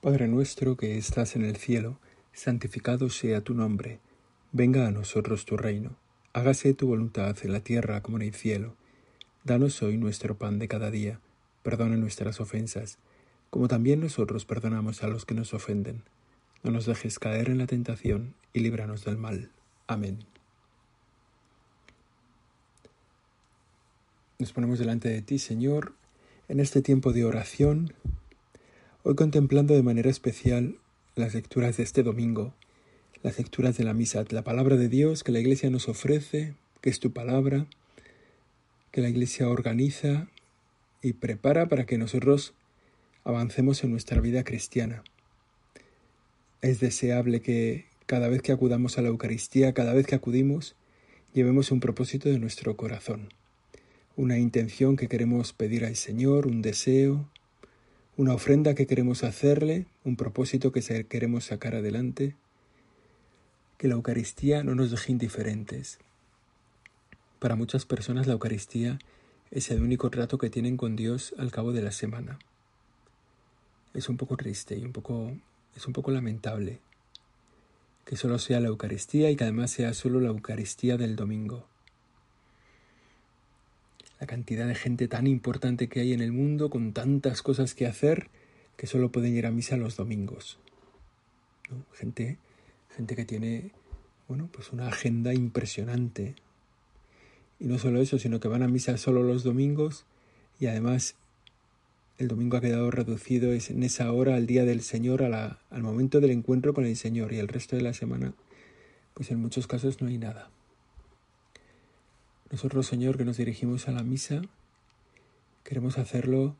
Padre nuestro que estás en el cielo, santificado sea tu nombre. Venga a nosotros tu reino. Hágase tu voluntad en la tierra como en el cielo. Danos hoy nuestro pan de cada día. Perdona nuestras ofensas, como también nosotros perdonamos a los que nos ofenden. No nos dejes caer en la tentación y líbranos del mal. Amén. Nos ponemos delante de ti, Señor, en este tiempo de oración, hoy contemplando de manera especial las lecturas de este domingo, las lecturas de la misa, la palabra de Dios que la Iglesia nos ofrece, que es tu palabra, que la Iglesia organiza y prepara para que nosotros avancemos en nuestra vida cristiana. Es deseable que cada vez que acudamos a la Eucaristía, cada vez que acudimos, llevemos un propósito de nuestro corazón, una intención que queremos pedir al Señor, un deseo, una ofrenda que queremos hacerle, un propósito que queremos sacar adelante que la Eucaristía no nos deje indiferentes. Para muchas personas la Eucaristía es el único trato que tienen con Dios al cabo de la semana. Es un poco triste y un poco es un poco lamentable que solo sea la Eucaristía y que además sea solo la Eucaristía del domingo. La cantidad de gente tan importante que hay en el mundo con tantas cosas que hacer que solo pueden ir a misa los domingos. Gente gente que tiene, bueno, pues una agenda impresionante. Y no solo eso, sino que van a misa solo los domingos y además el domingo ha quedado reducido en esa hora al día del Señor, a al momento del encuentro con el Señor y el resto de la semana, pues en muchos casos no hay nada. Nosotros, Señor, que nos dirigimos a la misa, queremos hacerlo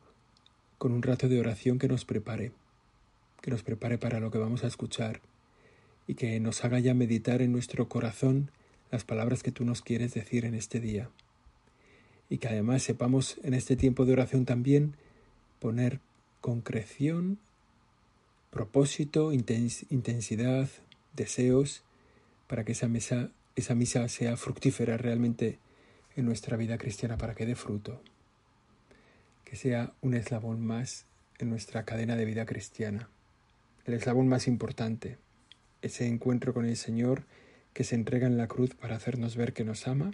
con un rato de oración que nos prepare, que nos prepare para lo que vamos a escuchar, y que nos haga ya meditar en nuestro corazón las palabras que tú nos quieres decir en este día. Y que además sepamos en este tiempo de oración también poner concreción, propósito, intensidad, deseos, para que esa, mesa, esa misa sea fructífera realmente en nuestra vida cristiana, para que dé fruto. Que sea un eslabón más en nuestra cadena de vida cristiana, el eslabón más importante ese encuentro con el Señor que se entrega en la cruz para hacernos ver que nos ama,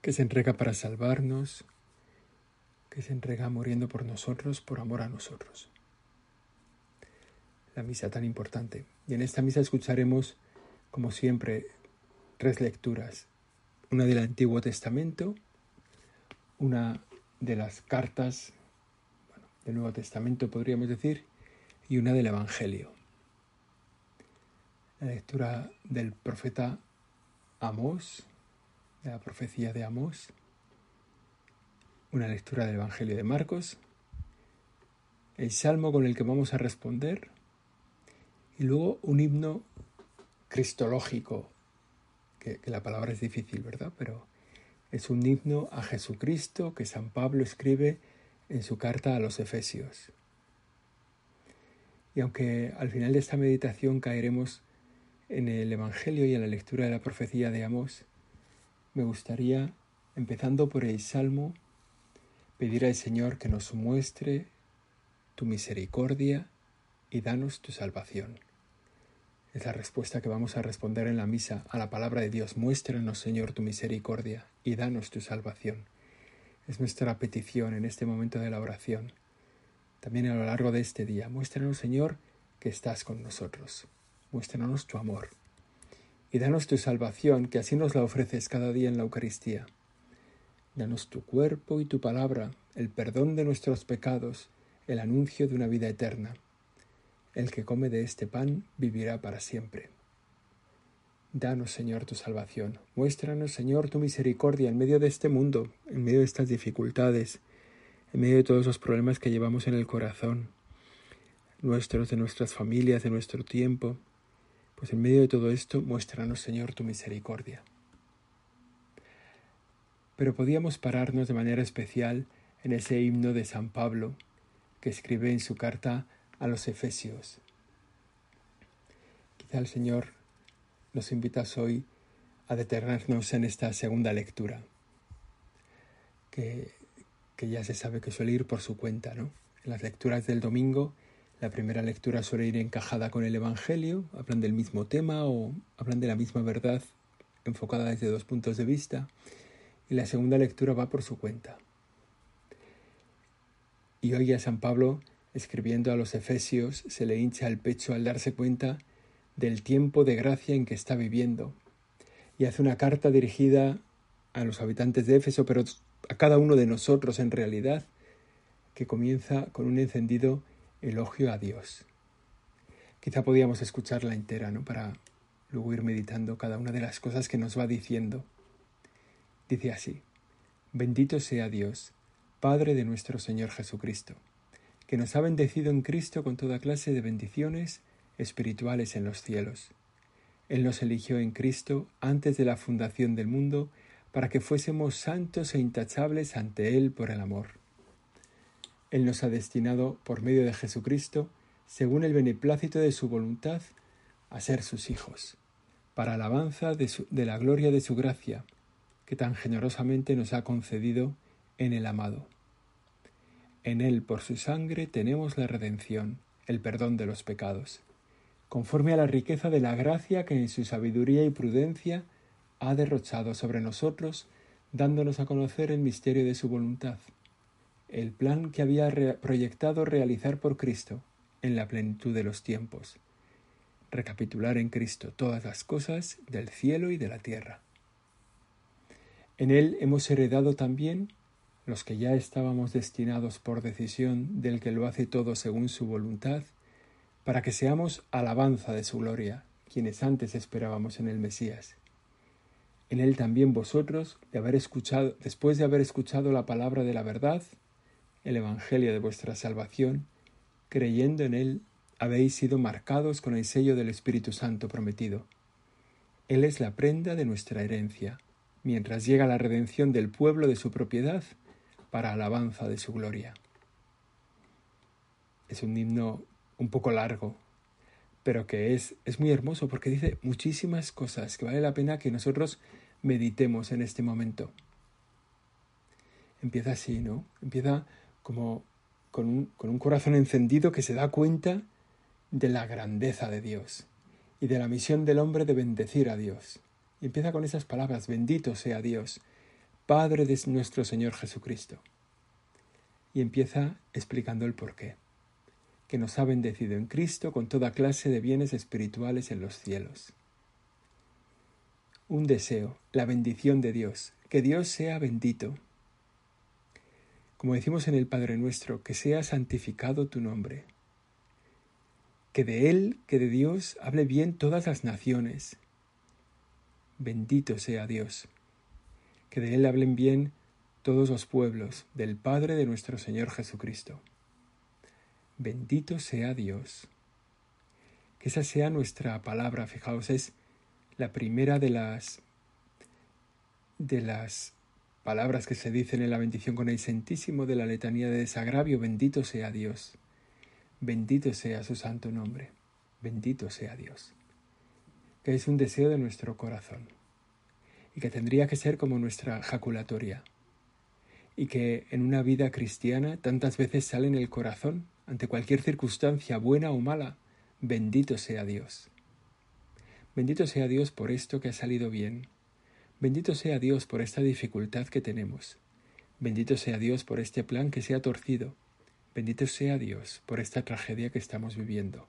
que se entrega para salvarnos, que se entrega muriendo por nosotros, por amor a nosotros. La misa tan importante. Y en esta misa escucharemos, como siempre, tres lecturas. Una del Antiguo Testamento, una de las cartas del Nuevo Testamento, podríamos decir, y una del Evangelio. La lectura del profeta Amós, de la profecía de Amós, una lectura del Evangelio de Marcos, el salmo con el que vamos a responder y luego un himno cristológico, que, la palabra es difícil, ¿verdad? Pero es un himno a Jesucristo que San Pablo escribe en su carta a los Efesios. Y aunque al final de esta meditación caeremos en el Evangelio y en la lectura de la profecía de Amós, me gustaría, empezando por el Salmo, pedir al Señor que nos muestre tu misericordia y danos tu salvación. Es la respuesta que vamos a responder en la misa a la palabra de Dios. Muéstranos, Señor, tu misericordia y danos tu salvación. Es nuestra petición en este momento de la oración. También a lo largo de este día. Muéstranos, Señor, que estás con nosotros muéstranos tu amor. Y danos tu salvación, que así nos la ofreces cada día en la Eucaristía. Danos tu cuerpo y tu palabra, el perdón de nuestros pecados, el anuncio de una vida eterna. El que come de este pan vivirá para siempre. Danos, Señor, tu salvación. Muéstranos, Señor, tu misericordia en medio de este mundo, en medio de estas dificultades, en medio de todos los problemas que llevamos en el corazón nuestros, de nuestras familias, de nuestro tiempo. Pues en medio de todo esto, muéstranos, Señor, tu misericordia. Pero podíamos pararnos de manera especial en ese himno de San Pablo que escribe en su carta a los Efesios. Quizá el Señor nos invitas hoy a detenernos en esta segunda lectura, que, que ya se sabe que suele ir por su cuenta, ¿no? En las lecturas del domingo, la primera lectura suele ir encajada con el Evangelio, hablan del mismo tema o hablan de la misma verdad enfocada desde dos puntos de vista, y la segunda lectura va por su cuenta. Y hoy a San Pablo, escribiendo a los Efesios, se le hincha el pecho al darse cuenta del tiempo de gracia en que está viviendo, y hace una carta dirigida a los habitantes de Éfeso, pero a cada uno de nosotros en realidad, que comienza con un encendido elogio a Dios. Quizá podíamos escucharla entera, ¿no? Para luego ir meditando cada una de las cosas que nos va diciendo. Dice así, bendito sea Dios, Padre de nuestro Señor Jesucristo, que nos ha bendecido en Cristo con toda clase de bendiciones espirituales en los cielos él nos eligió en Cristo antes de la fundación del mundo para que fuésemos santos e intachables ante Él por el amor. Él nos ha destinado, por medio de Jesucristo, según el beneplácito de su voluntad, a ser sus hijos, para alabanza de, de la gloria de su gracia, que tan generosamente nos ha concedido en el amado. En Él, por su sangre, tenemos la redención, el perdón de los pecados conforme a la riqueza de la gracia que en su sabiduría y prudencia ha derrochado sobre nosotros, dándonos a conocer el misterio de su voluntad, el plan que había proyectado realizar por Cristo en la plenitud de los tiempos, recapitular en Cristo todas las cosas del cielo y de la tierra. En Él hemos heredado también, los que ya estábamos destinados por decisión del que lo hace todo según su voluntad, para que seamos alabanza de su gloria, quienes antes esperábamos en el Mesías. En él también vosotros, de haber escuchado, después de haber escuchado la palabra de la verdad, el Evangelio de vuestra salvación, creyendo en él, habéis sido marcados con el sello del Espíritu Santo prometido. Él es la prenda de nuestra herencia, mientras llega la redención del pueblo de su propiedad, para alabanza de su gloria. Es un himno un poco largo, pero que es, es muy hermoso porque dice muchísimas cosas que vale la pena que nosotros meditemos en este momento. Empieza así, ¿no? Empieza como con un, con un corazón encendido que se da cuenta de la grandeza de Dios y de la misión del hombre de bendecir a Dios. Y empieza con esas palabras, bendito sea Dios, Padre de nuestro Señor Jesucristo. Y empieza explicando el porqué que nos ha bendecido en Cristo con toda clase de bienes espirituales en los cielos. Un deseo, la bendición de Dios, que Dios sea bendito. Como decimos en el Padre nuestro, que sea santificado tu nombre. Que de Él, que de Dios, hable bien todas las naciones. Bendito sea Dios. Que de Él hablen bien todos los pueblos, del Padre de nuestro Señor Jesucristo. Bendito sea Dios. Que esa sea nuestra palabra, fijaos, es la primera de las de las palabras que se dicen en la bendición con el Santísimo de la letanía de desagravio, bendito sea Dios. Bendito sea su santo nombre. Bendito sea Dios. Que es un deseo de nuestro corazón y que tendría que ser como nuestra jaculatoria y que en una vida cristiana tantas veces sale en el corazón ante cualquier circunstancia buena o mala, bendito sea Dios. Bendito sea Dios por esto que ha salido bien. Bendito sea Dios por esta dificultad que tenemos. Bendito sea Dios por este plan que se ha torcido. Bendito sea Dios por esta tragedia que estamos viviendo.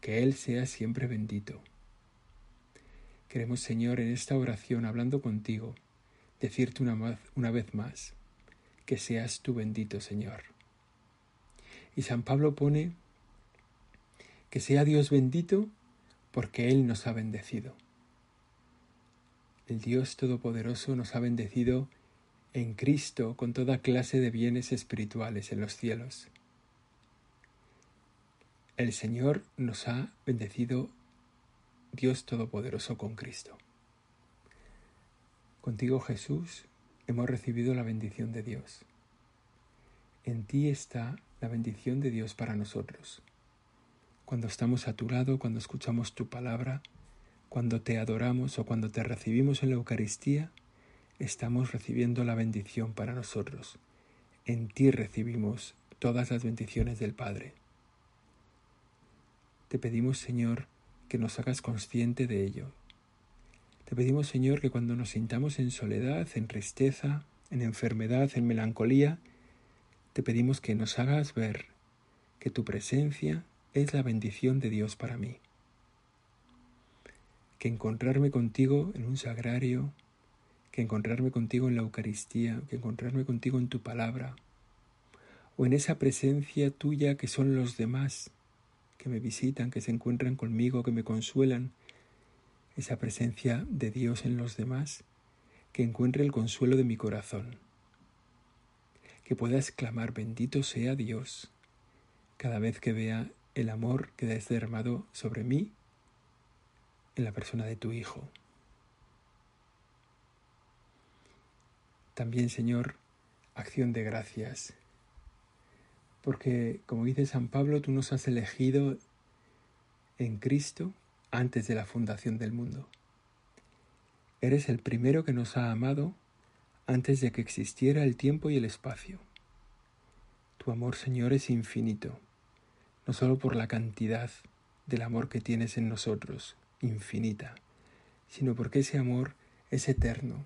Que Él sea siempre bendito. Queremos, Señor, en esta oración, hablando contigo, decirte una, una vez más, que seas tú bendito, Señor. Y San Pablo pone que sea Dios bendito porque Él nos ha bendecido. El Dios Todopoderoso nos ha bendecido en Cristo con toda clase de bienes espirituales en los cielos. el Señor nos ha bendecido Dios Todopoderoso con Cristo. Contigo Jesús hemos recibido la bendición de Dios. En ti está la bendición de Dios para nosotros. Cuando estamos a tu lado, cuando escuchamos tu palabra, cuando te adoramos o cuando te recibimos en la Eucaristía, estamos recibiendo la bendición para nosotros. En ti recibimos todas las bendiciones del Padre. Te pedimos, Señor, que nos hagas consciente de ello. Te pedimos, Señor, que cuando nos sintamos en soledad, en tristeza, en enfermedad, en melancolía, te pedimos que nos hagas ver que tu presencia es la bendición de Dios para mí. Que encontrarme contigo en un sagrario, que encontrarme contigo en la Eucaristía, que encontrarme contigo en tu palabra, o en esa presencia tuya que son los demás, que me visitan, que se encuentran conmigo, que me consuelan, esa presencia de Dios en los demás, que encuentre el consuelo de mi corazón, que pueda exclamar bendito sea Dios cada vez que vea el amor que has derramado sobre mí en la persona de tu Hijo. También, Señor, acción de gracias porque, como dice San Pablo, tú nos has elegido en Cristo antes de la fundación del mundo. Eres el primero que nos ha amado antes de que existiera el tiempo y el espacio. Tu amor, Señor, es infinito, no solo por la cantidad del amor que tienes en nosotros, infinita, sino porque ese amor es eterno.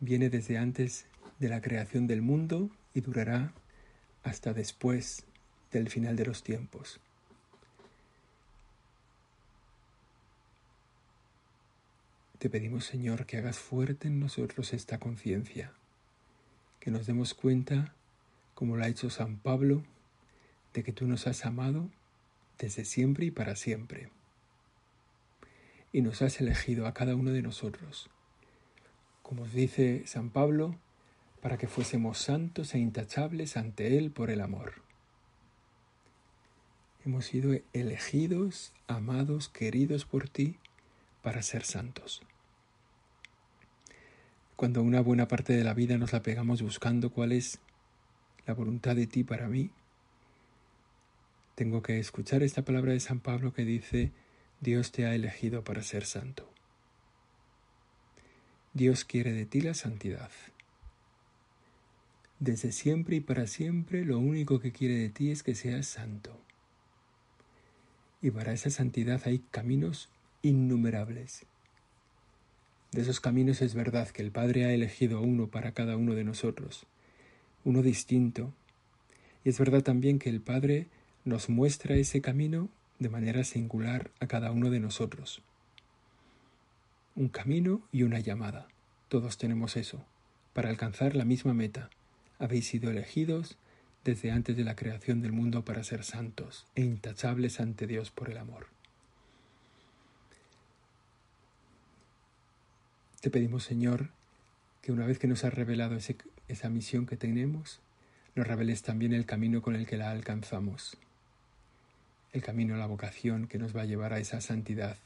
Viene desde antes de la creación del mundo y durará hasta después del final de los tiempos. Te pedimos, Señor, que hagas fuerte en nosotros esta conciencia, que nos demos cuenta, como lo ha hecho San Pablo, de que tú nos has amado desde siempre y para siempre. Y nos has elegido a cada uno de nosotros. Como dice San Pablo, para que fuésemos santos e intachables ante Él por el amor. Hemos sido elegidos, amados, queridos por ti para ser santos. Cuando una buena parte de la vida nos la pegamos buscando cuál es la voluntad de ti para mí, tengo que escuchar esta palabra de San Pablo que dice, Dios te ha elegido para ser santo. Dios quiere de ti la santidad. Desde siempre y para siempre lo único que quiere de ti es que seas santo. Y para esa santidad hay caminos innumerables. De esos caminos es verdad que el Padre ha elegido uno para cada uno de nosotros, uno distinto. Y es verdad también que el Padre nos muestra ese camino de manera singular a cada uno de nosotros. Un camino y una llamada. Todos tenemos eso, para alcanzar la misma meta, habéis sido elegidos desde antes de la creación del mundo para ser santos e intachables ante Dios por el amor. Te pedimos, Señor, que una vez que nos has revelado esa misión que tenemos, nos reveles también el camino con el que la alcanzamos, el camino a la vocación que nos va a llevar a esa santidad,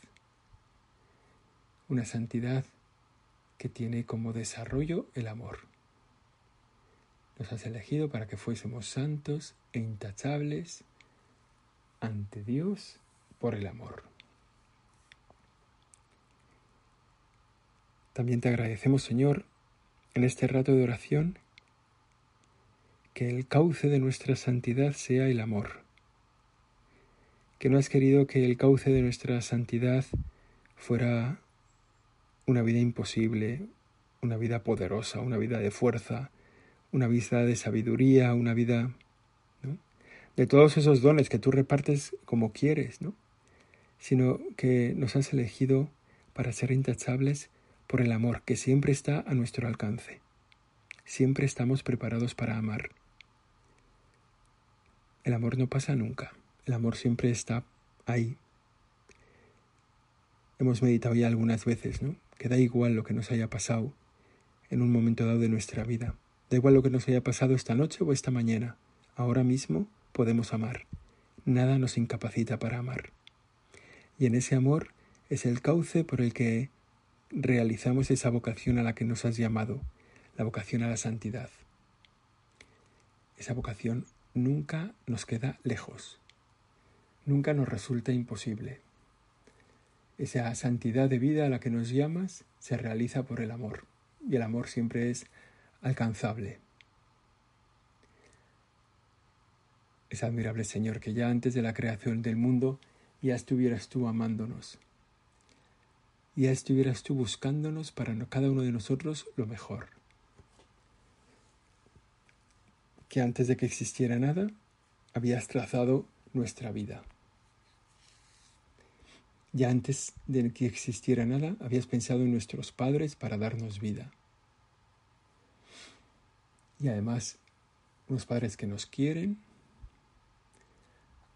una santidad que tiene como desarrollo el amor. Nos has elegido para que fuésemos santos e intachables ante Dios por el amor. También te agradecemos, Señor, en este rato de oración, que el cauce de nuestra santidad sea el amor, que no has querido que el cauce de nuestra santidad fuera una vida imposible, una vida poderosa, una vida de fuerza, una vida de sabiduría, una vida de todos esos dones que tú repartes como quieres, ¿no? sino que nos has elegido para ser intachables por el amor que siempre está a nuestro alcance. Siempre estamos preparados para amar. El amor no pasa nunca, el amor siempre está ahí. Hemos meditado ya algunas veces, ¿no? Que da igual lo que nos haya pasado en un momento dado de nuestra vida. Da igual lo que nos haya pasado esta noche o esta mañana. Ahora mismo podemos amar. nada nos incapacita para amar. Y en ese amor es el cauce por el que realizamos esa vocación a la que nos has llamado, la vocación a la santidad. Esa vocación nunca nos queda lejos, nunca nos resulta imposible. Esa santidad de vida a la que nos llamas se realiza por el amor, y el amor siempre es alcanzable. Es admirable, Señor, que ya antes de la creación del mundo ya estuvieras tú amándonos, ya estuvieras tú buscándonos para cada uno de nosotros lo mejor. Que antes de que existiera nada, habías trazado nuestra vida. Ya antes de que existiera nada, habías pensado en nuestros padres para darnos vida. Y además, unos padres que nos quieren,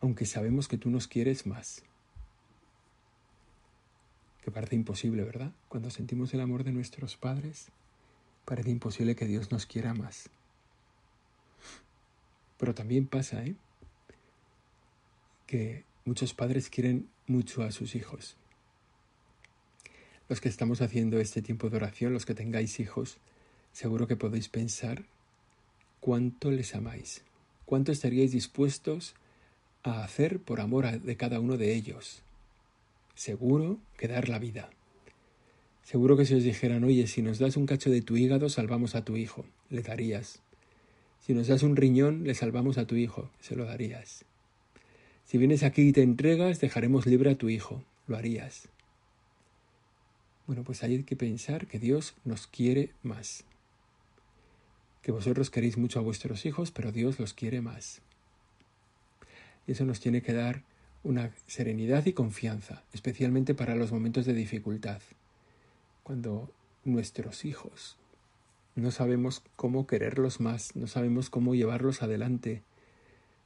aunque sabemos que tú nos quieres más. Que parece imposible, ¿verdad? Cuando sentimos el amor de nuestros padres, parece imposible que Dios nos quiera más. Pero también pasa, ¿eh? Que muchos padres quieren mucho a sus hijos. Los que estamos haciendo este tiempo de oración, los que tengáis hijos, seguro que podéis pensar cuánto les amáis, cuánto estaríais dispuestos a hacer por amor de cada uno de ellos. Seguro que dar la vida. Seguro que si os dijeran, oye, si nos das un cacho de tu hígado, salvamos a tu hijo, le darías. Si nos das un riñón, le salvamos a tu hijo, se lo darías. Si vienes aquí y te entregas, dejaremos libre a tu hijo. Lo harías. Bueno, pues hay que pensar que Dios nos quiere más. Que vosotros queréis mucho a vuestros hijos, pero Dios los quiere más. Y eso nos tiene que dar una serenidad y confianza, especialmente para los momentos de dificultad. Cuando nuestros hijos no sabemos cómo quererlos más, no sabemos cómo llevarlos adelante,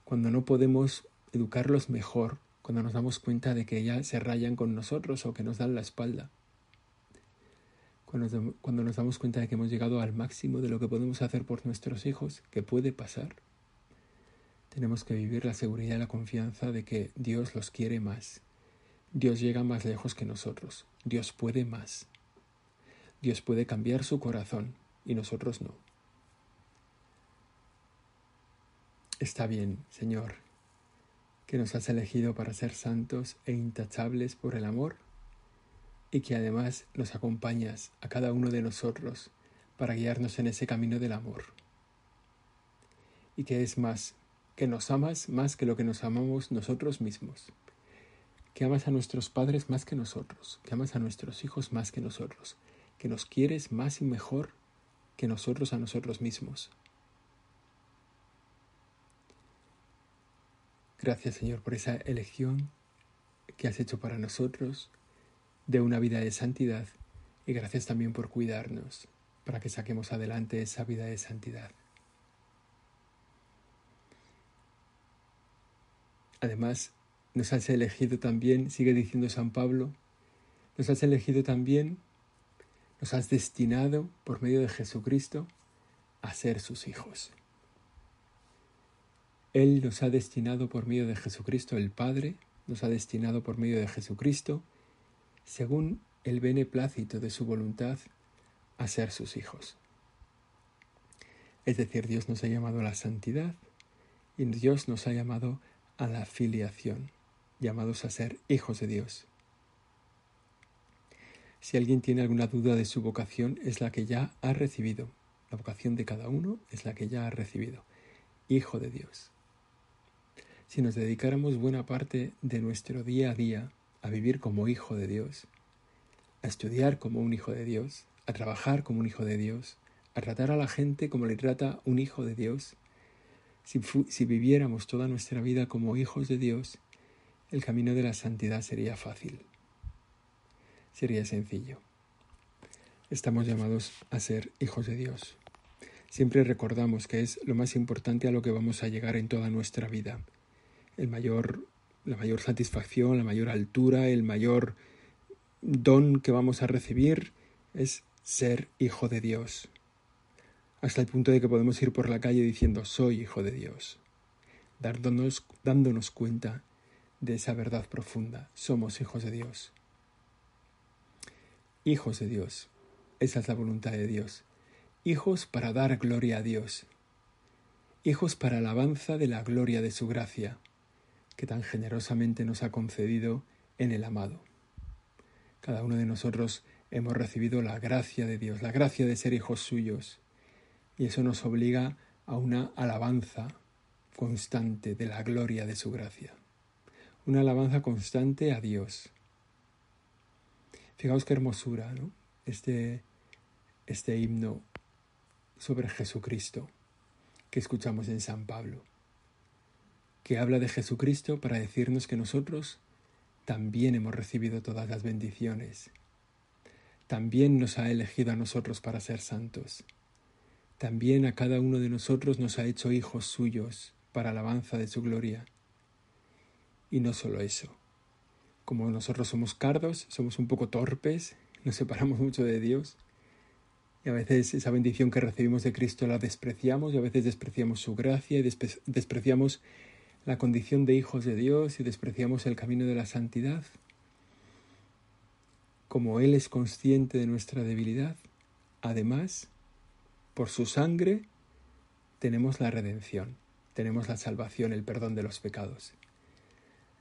cuando no podemos educarlos mejor cuando nos damos cuenta de que ya se rayan con nosotros o que nos dan la espalda. Cuando, nos damos cuenta de que hemos llegado al máximo de lo que podemos hacer por nuestros hijos, que puede pasar, tenemos que vivir la seguridad y la confianza de que Dios los quiere más. Dios llega más lejos que nosotros. Dios puede más. Dios puede cambiar su corazón y nosotros no. Está bien, Señor, que nos has elegido para ser santos e intachables por el amor y que además nos acompañas a cada uno de nosotros para guiarnos en ese camino del amor. Y que es más, que nos amas más que lo que nos amamos nosotros mismos, que amas a nuestros padres más que nosotros, que amas a nuestros hijos más que nosotros, que nos quieres más y mejor que nosotros a nosotros mismos. Gracias Señor por esa elección que has hecho para nosotros de una vida de santidad y gracias también por cuidarnos para que saquemos adelante esa vida de santidad. Además, nos has elegido también, sigue diciendo San Pablo, nos has elegido también, nos has destinado por medio de Jesucristo a ser sus hijos. Él nos ha destinado por medio de Jesucristo, el Padre, nos ha destinado por medio de Jesucristo, según el beneplácito de su voluntad, a ser sus hijos. Es decir, Dios nos ha llamado a la santidad y Dios nos ha llamado a la filiación, llamados a ser hijos de Dios. Si alguien tiene alguna duda de su vocación, es la que ya ha recibido. La vocación de cada uno es la que ya ha recibido. Hijo de Dios si nos dedicáramos buena parte de nuestro día a día a vivir como hijo de Dios, a estudiar como un hijo de Dios, a trabajar como un hijo de Dios, a tratar a la gente como le trata un hijo de Dios, si, si viviéramos toda nuestra vida como hijos de Dios, el camino de la santidad sería fácil, sería sencillo. Estamos llamados a ser hijos de Dios. Siempre recordamos que es lo más importante a lo que vamos a llegar en toda nuestra vida el mayor, la mayor satisfacción, la mayor altura, el mayor don que vamos a recibir es ser hijo de Dios. Hasta el punto de que podemos ir por la calle diciendo soy hijo de Dios. dándonos, dándonos cuenta de esa verdad profunda. Somos hijos de Dios. Hijos de Dios. Esa es la voluntad de Dios. Hijos para dar gloria a Dios. Hijos para alabanza de la gloria de su gracia, que tan generosamente nos ha concedido en el amado. Cada uno de nosotros hemos recibido la gracia de Dios, la gracia de ser hijos suyos, y eso nos obliga a una alabanza constante de la gloria de su gracia, una alabanza constante a Dios. Fijaos qué hermosura, ¿no? Este, este himno sobre Jesucristo que escuchamos en San Pablo, que habla de Jesucristo para decirnos que nosotros también hemos recibido todas las bendiciones, también nos ha elegido a nosotros para ser santos, también a cada uno de nosotros nos ha hecho hijos suyos para alabanza de su gloria. Y no solo eso, como nosotros somos cardos, somos un poco torpes, nos separamos mucho de Dios, y a veces esa bendición que recibimos de Cristo la despreciamos y a veces despreciamos su gracia y despreciamos la condición de hijos de Dios y despreciamos el camino de la santidad. Como Él es consciente de nuestra debilidad, además, por su sangre, tenemos la redención, tenemos la salvación, el perdón de los pecados.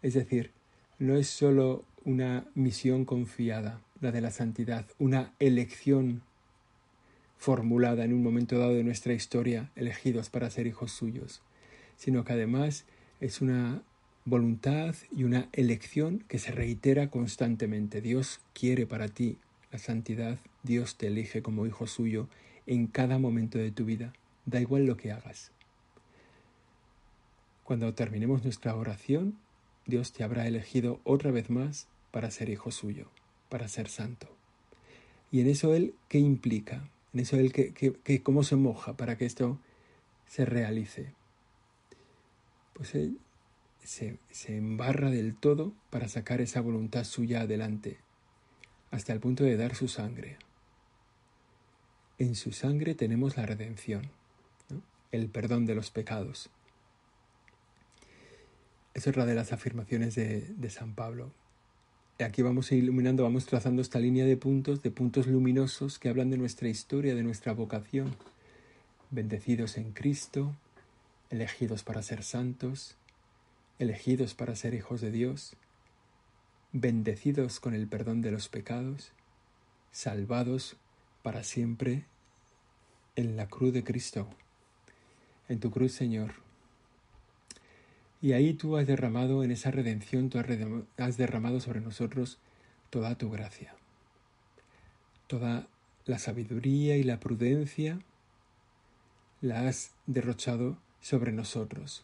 Es decir, no es sólo una misión confiada, la de la santidad, una elección formulada en un momento dado de nuestra historia, elegidos para ser hijos suyos, sino que además es una voluntad y una elección que se reitera constantemente. Dios quiere para ti la santidad, Dios te elige como hijo suyo en cada momento de tu vida, da igual lo que hagas. Cuando terminemos nuestra oración, Dios te habrá elegido otra vez más para ser hijo suyo, para ser santo. Y en eso Él, ¿qué implica? en eso el que, que, cómo se moja para que esto se realice. Pues él se, se embarra del todo para sacar esa voluntad suya adelante, hasta el punto de dar su sangre. En su sangre tenemos la redención, el perdón de los pecados. Es otra de las afirmaciones de, de San Pablo aquí vamos iluminando, vamos trazando esta línea de puntos, de puntos luminosos que hablan de nuestra historia, de nuestra vocación. Bendecidos en Cristo, elegidos para ser santos, elegidos para ser hijos de Dios, bendecidos con el perdón de los pecados, salvados para siempre en la cruz de Cristo. En tu cruz, Señor, y ahí tú has derramado en esa redención, tú has derramado sobre nosotros toda tu gracia, toda la sabiduría y la prudencia la has derrochado sobre nosotros.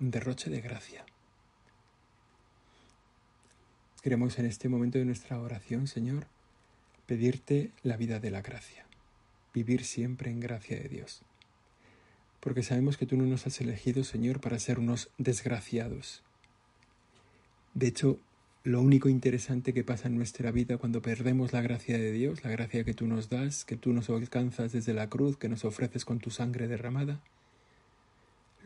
Un derroche de gracia. Queremos en este momento de nuestra oración, Señor, pedirte la vida de la gracia, vivir siempre en gracia de Dios porque sabemos que tú no nos has elegido, Señor, para ser unos desgraciados. De hecho, lo único interesante que pasa en nuestra vida cuando perdemos la gracia de Dios, la gracia que tú nos das, que tú nos alcanzas desde la cruz, que nos ofreces con tu sangre derramada,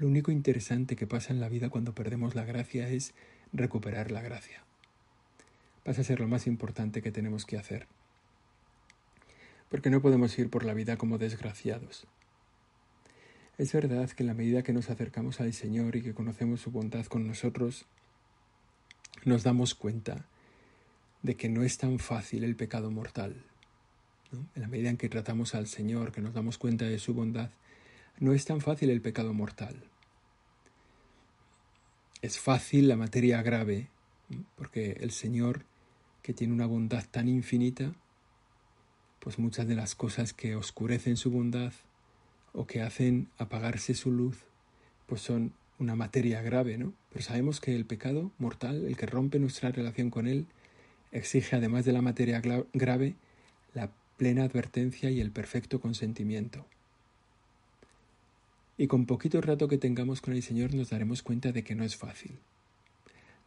lo único interesante que pasa en la vida cuando perdemos la gracia es recuperar la gracia. Pasa a ser lo más importante que tenemos que hacer. Porque no podemos ir por la vida como desgraciados. Es verdad que en la medida que nos acercamos al Señor y que conocemos su bondad con nosotros, nos damos cuenta de que no es tan fácil el pecado mortal. En la medida en que tratamos al Señor, que nos damos cuenta de su bondad, no es tan fácil el pecado mortal. Es fácil la materia grave, porque el Señor, que tiene una bondad tan infinita, pues muchas de las cosas que oscurecen su bondad o que hacen apagarse su luz, pues son una materia grave, ¿no? Pero sabemos que el pecado mortal, el que rompe nuestra relación con Él, exige, además de la materia grave, la plena advertencia y el perfecto consentimiento. Y con poquito rato que tengamos con el Señor nos daremos cuenta de que no es fácil,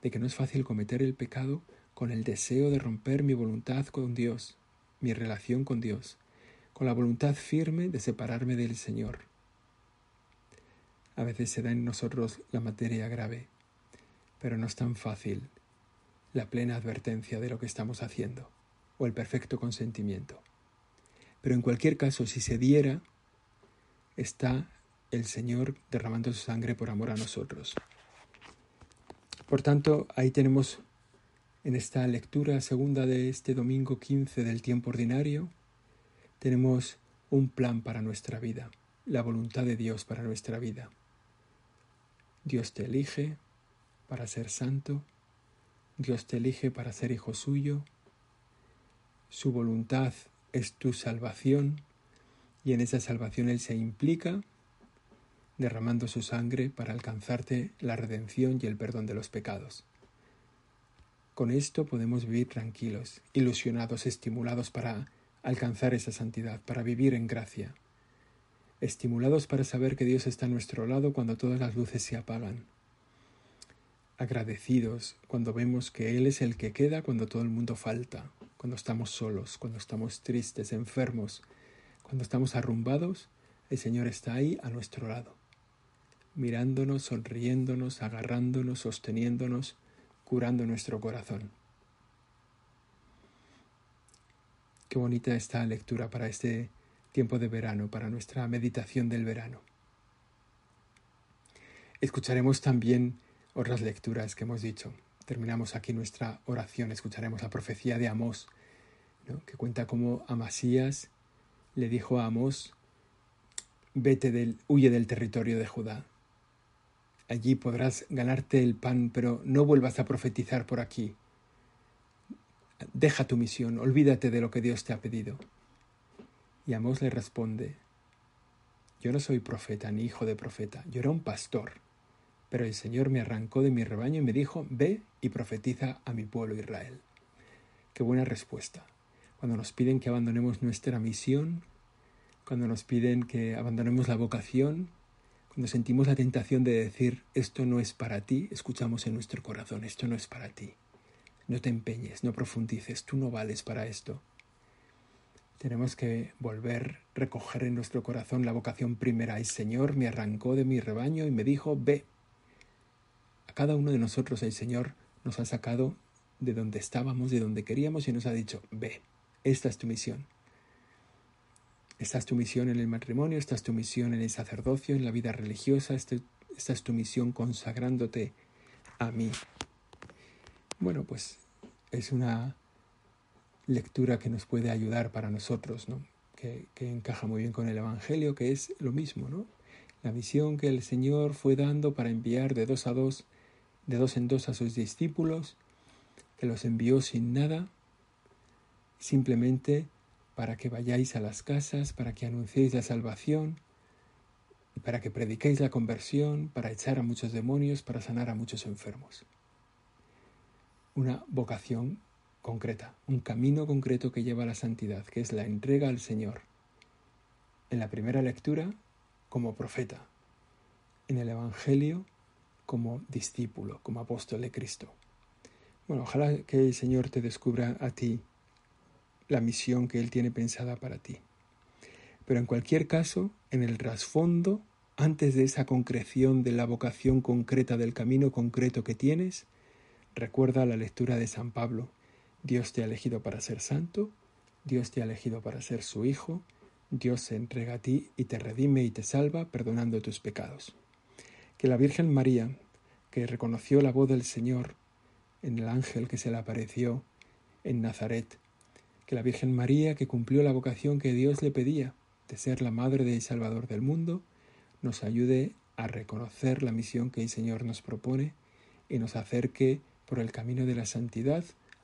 de que no es fácil cometer el pecado con el deseo de romper mi voluntad con Dios, mi relación con Dios, con la voluntad firme de separarme del Señor. A veces se da en nosotros la materia grave, pero no es tan fácil la plena advertencia de lo que estamos haciendo o el perfecto consentimiento. Pero en cualquier caso, si se diera, está el Señor derramando su sangre por amor a nosotros. Por tanto, ahí tenemos en esta lectura segunda de este domingo 15 del tiempo ordinario, tenemos un plan para nuestra vida, la voluntad de Dios para nuestra vida. Dios te elige para ser santo, Dios te elige para ser hijo suyo, su voluntad es tu salvación y en esa salvación Él se implica derramando su sangre para alcanzarte la redención y el perdón de los pecados. Con esto podemos vivir tranquilos, ilusionados, estimulados para alcanzar esa santidad, para vivir en gracia, estimulados para saber que Dios está a nuestro lado cuando todas las luces se apagan, agradecidos cuando vemos que Él es el que queda cuando todo el mundo falta, cuando estamos solos, cuando estamos tristes, enfermos, cuando estamos arrumbados, el Señor está ahí a nuestro lado mirándonos, sonriéndonos, agarrándonos, sosteniéndonos, curando nuestro corazón. Qué bonita esta lectura para este tiempo de verano, para nuestra meditación del verano. Escucharemos también otras lecturas que hemos dicho. Terminamos aquí nuestra oración, escucharemos la profecía de Amós, que cuenta cómo Amasías le dijo a Amós, vete del, huye del territorio de Judá, Allí podrás ganarte el pan, pero no vuelvas a profetizar por aquí. Deja tu misión, olvídate de lo que Dios te ha pedido. Y Amós le responde, yo no soy profeta ni hijo de profeta, yo era un pastor, pero el Señor me arrancó de mi rebaño y me dijo, ve y profetiza a mi pueblo Israel. Qué buena respuesta. Cuando nos piden que abandonemos nuestra misión, cuando nos piden que abandonemos la vocación, cuando sentimos la tentación de decir, esto no es para ti, escuchamos en nuestro corazón, esto no es para ti. No te empeñes, no profundices, tú no vales para esto. Tenemos que volver, recoger en nuestro corazón la vocación primera. El Señor me arrancó de mi rebaño y me dijo, ve. A cada uno de nosotros el Señor nos ha sacado de donde estábamos, de donde queríamos y nos ha dicho, ve, esta es tu misión. Esta es tu misión en el matrimonio, esta es tu misión en el sacerdocio, en la vida religiosa, este, esta es tu misión consagrándote a mí. Bueno, pues es una lectura que nos puede ayudar para nosotros, ¿no? Que, encaja muy bien con el Evangelio, que es lo mismo, ¿no? La misión que el Señor fue dando para enviar de dos a dos, de dos en dos a sus discípulos, que los envió sin nada, simplemente para que vayáis a las casas, para que anunciéis la salvación, y para que prediquéis la conversión, para echar a muchos demonios, para sanar a muchos enfermos. Una vocación concreta, un camino concreto que lleva a la santidad, que es la entrega al Señor. En la primera lectura, como profeta. En el Evangelio, como discípulo, como apóstol de Cristo. Bueno, ojalá que el Señor te descubra a ti la misión que Él tiene pensada para ti. Pero en cualquier caso, en el trasfondo, antes de esa concreción de la vocación concreta del camino concreto que tienes, recuerda la lectura de San Pablo. Dios te ha elegido para ser santo, Dios te ha elegido para ser su hijo, Dios se entrega a ti y te redime y te salva perdonando tus pecados. Que la Virgen María, que reconoció la voz del Señor en el ángel que se le apareció en Nazaret, que la Virgen María, que cumplió la vocación que Dios le pedía de ser la Madre del Salvador del mundo, nos ayude a reconocer la misión que el Señor nos propone y nos acerque por el camino de la santidad